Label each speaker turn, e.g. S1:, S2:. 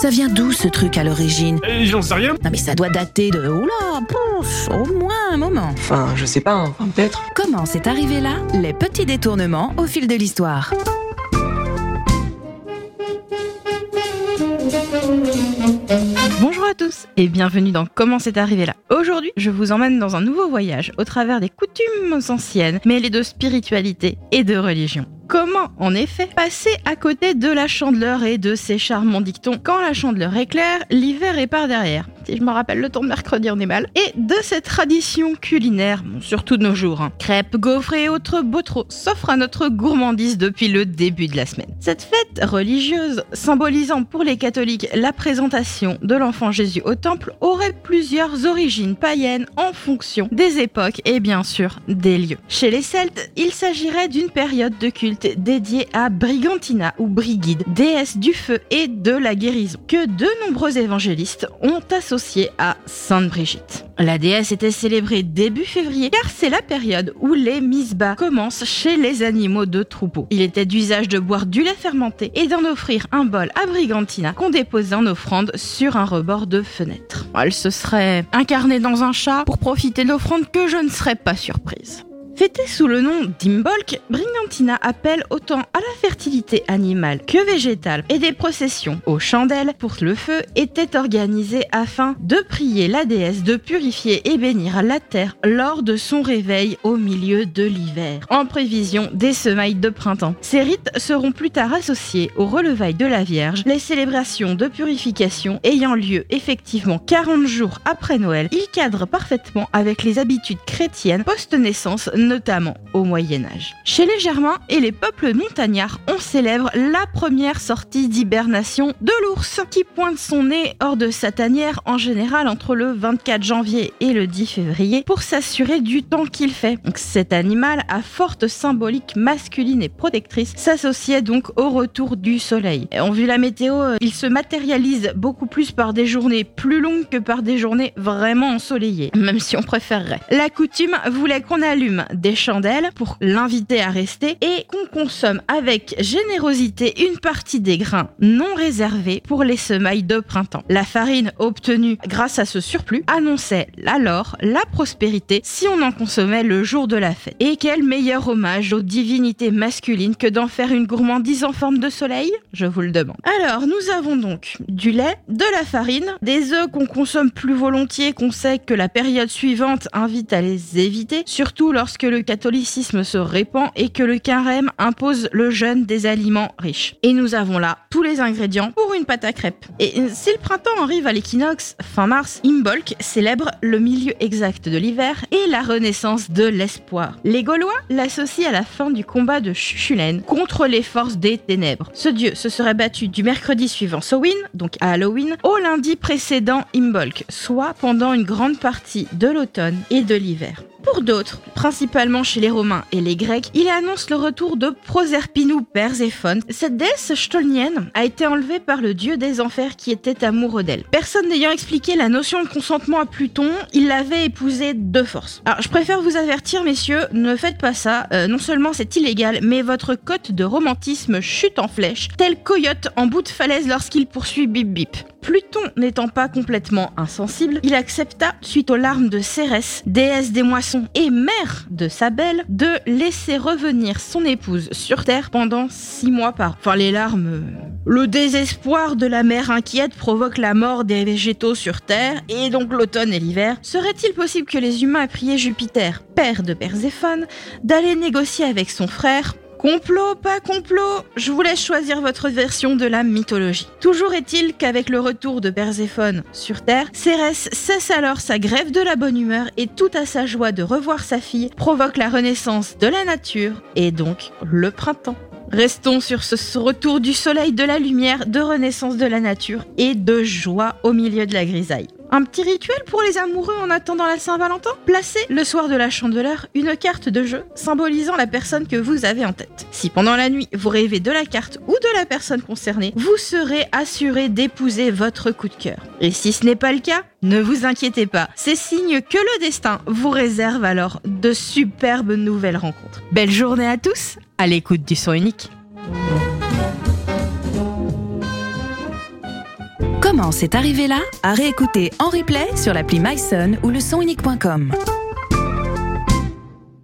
S1: Ça vient d'où ce truc à l'origine?
S2: Euh, J'en sais rien.
S1: Non mais ça doit dater de... Oula, pouf, au moins un moment.
S3: Enfin, je sais pas, hein, enfin, peut-être.
S1: Comment c'est arrivé là? Les petits détournements au fil de l'histoire.
S4: Bonjour à tous et bienvenue dans Comment c'est arrivé là. Aujourd'hui, je vous emmène dans un nouveau voyage au travers des coutumes anciennes mêlées de spiritualité et de religion. Comment, en effet, passer à côté de la chandeleur et de ses charmants dictons Quand la chandeleur éclaire, l'hiver est par derrière. Si je me rappelle le temps de mercredi, on est mal. Et de cette tradition culinaire, surtout de nos jours. hein. Crêpes, gaufres et autres beaux s'offrent à notre gourmandise depuis le début de la semaine. Cette fête religieuse, symbolisant pour les catholiques la présentation de l'enfant Jésus au temple, aurait plusieurs origines païennes en fonction des époques et bien sûr des lieux. Chez les Celtes, il s'agirait d'une période de culte dédiée à Brigantina ou Brigide, déesse du feu et de la guérison, que de nombreux évangélistes ont associé à Sainte Brigitte. La déesse était célébrée début février car c'est la période où les misbas commencent chez les animaux de troupeau. Il était d'usage de boire du lait fermenté et d'en offrir un bol à Brigantina qu'on déposait en offrande sur un rebord de fenêtre. Elle se serait incarnée dans un chat pour profiter de l'offrande que je ne serais pas surprise. Fêtée sous le nom d'Imbolc, Brigantina appelle autant à la fertilité animale que végétale et des processions aux chandelles pour le feu étaient organisées afin de prier la déesse de purifier et bénir la terre lors de son réveil au milieu de l'hiver, en prévision des semailles de printemps. Ces rites seront plus tard associés au relevail de la Vierge, les célébrations de purification ayant lieu effectivement 40 jours après Noël. Ils cadrent parfaitement avec les habitudes chrétiennes post-naissance notamment au Moyen Âge. Chez les Germains et les peuples montagnards, on célèbre la première sortie d'hibernation de l'ours, qui pointe son nez hors de sa tanière en général entre le 24 janvier et le 10 février pour s'assurer du temps qu'il fait. Donc cet animal à forte symbolique masculine et protectrice s'associait donc au retour du soleil. Et en vu la météo, euh, il se matérialise beaucoup plus par des journées plus longues que par des journées vraiment ensoleillées, même si on préférerait. La coutume voulait qu'on allume des chandelles pour l'inviter à rester et qu'on consomme avec générosité une partie des grains non réservés pour les semailles de printemps. La farine obtenue grâce à ce surplus annonçait alors la prospérité si on en consommait le jour de la fête. Et quel meilleur hommage aux divinités masculines que d'en faire une gourmandise en forme de soleil? Je vous le demande. Alors, nous avons donc du lait, de la farine, des œufs qu'on consomme plus volontiers, qu'on sait que la période suivante invite à les éviter, surtout lorsque le catholicisme se répand et que le carême impose le jeûne des aliments riches. Et nous avons là tous les ingrédients pour une pâte à crêpes. Et si le printemps arrive à l'équinoxe, fin mars, Imbolc célèbre le milieu exact de l'hiver et la renaissance de l'espoir. Les Gaulois l'associent à la fin du combat de Chuchulaine contre les forces des ténèbres. Ce dieu se serait battu du mercredi suivant Samhain, donc à Halloween, au lundi précédent Imbolc, soit pendant une grande partie de l'automne et de l'hiver. Pour d'autres, principalement chez les Romains et les Grecs, il annonce le retour de Proserpine ou Perséphone. Cette déesse stolnienne a été enlevée par le dieu des enfers qui était amoureux d'elle. Personne n'ayant expliqué la notion de consentement à Pluton, il l'avait épousée de force. Alors je préfère vous avertir messieurs, ne faites pas ça, Euh, non seulement c'est illégal, mais votre cote de romantisme chute en flèche, tel coyote en bout de falaise lorsqu'il poursuit Bip Bip. Pluton n'étant pas complètement insensible, il accepta, suite aux larmes de Cérès, déesse des moissons et mère de sa belle, de laisser revenir son épouse sur Terre pendant six mois par. Enfin, les larmes. euh, Le désespoir de la mère inquiète provoque la mort des végétaux sur Terre, et donc l'automne et l'hiver. Serait-il possible que les humains aient prié Jupiter, père de Perséphone, d'aller négocier avec son frère Complot, pas complot, je vous laisse choisir votre version de la mythologie. Toujours est-il qu'avec le retour de Perséphone sur Terre, Cérès cesse alors sa grève de la bonne humeur et tout à sa joie de revoir sa fille provoque la renaissance de la nature et donc le printemps. Restons sur ce ce retour du soleil, de la lumière, de renaissance de la nature et de joie au milieu de la grisaille. Un petit rituel pour les amoureux en attendant la Saint-Valentin Placez le soir de la chandeleur une carte de jeu symbolisant la personne que vous avez en tête. Si pendant la nuit vous rêvez de la carte ou de la personne concernée, vous serez assuré d'épouser votre coup de cœur. Et si ce n'est pas le cas, ne vous inquiétez pas, c'est signe que le destin vous réserve alors de superbes nouvelles rencontres. Belle journée à tous, à l'écoute du son unique.
S1: Comment c'est arrivé là? À réécouter en replay sur l'appli MySon ou le.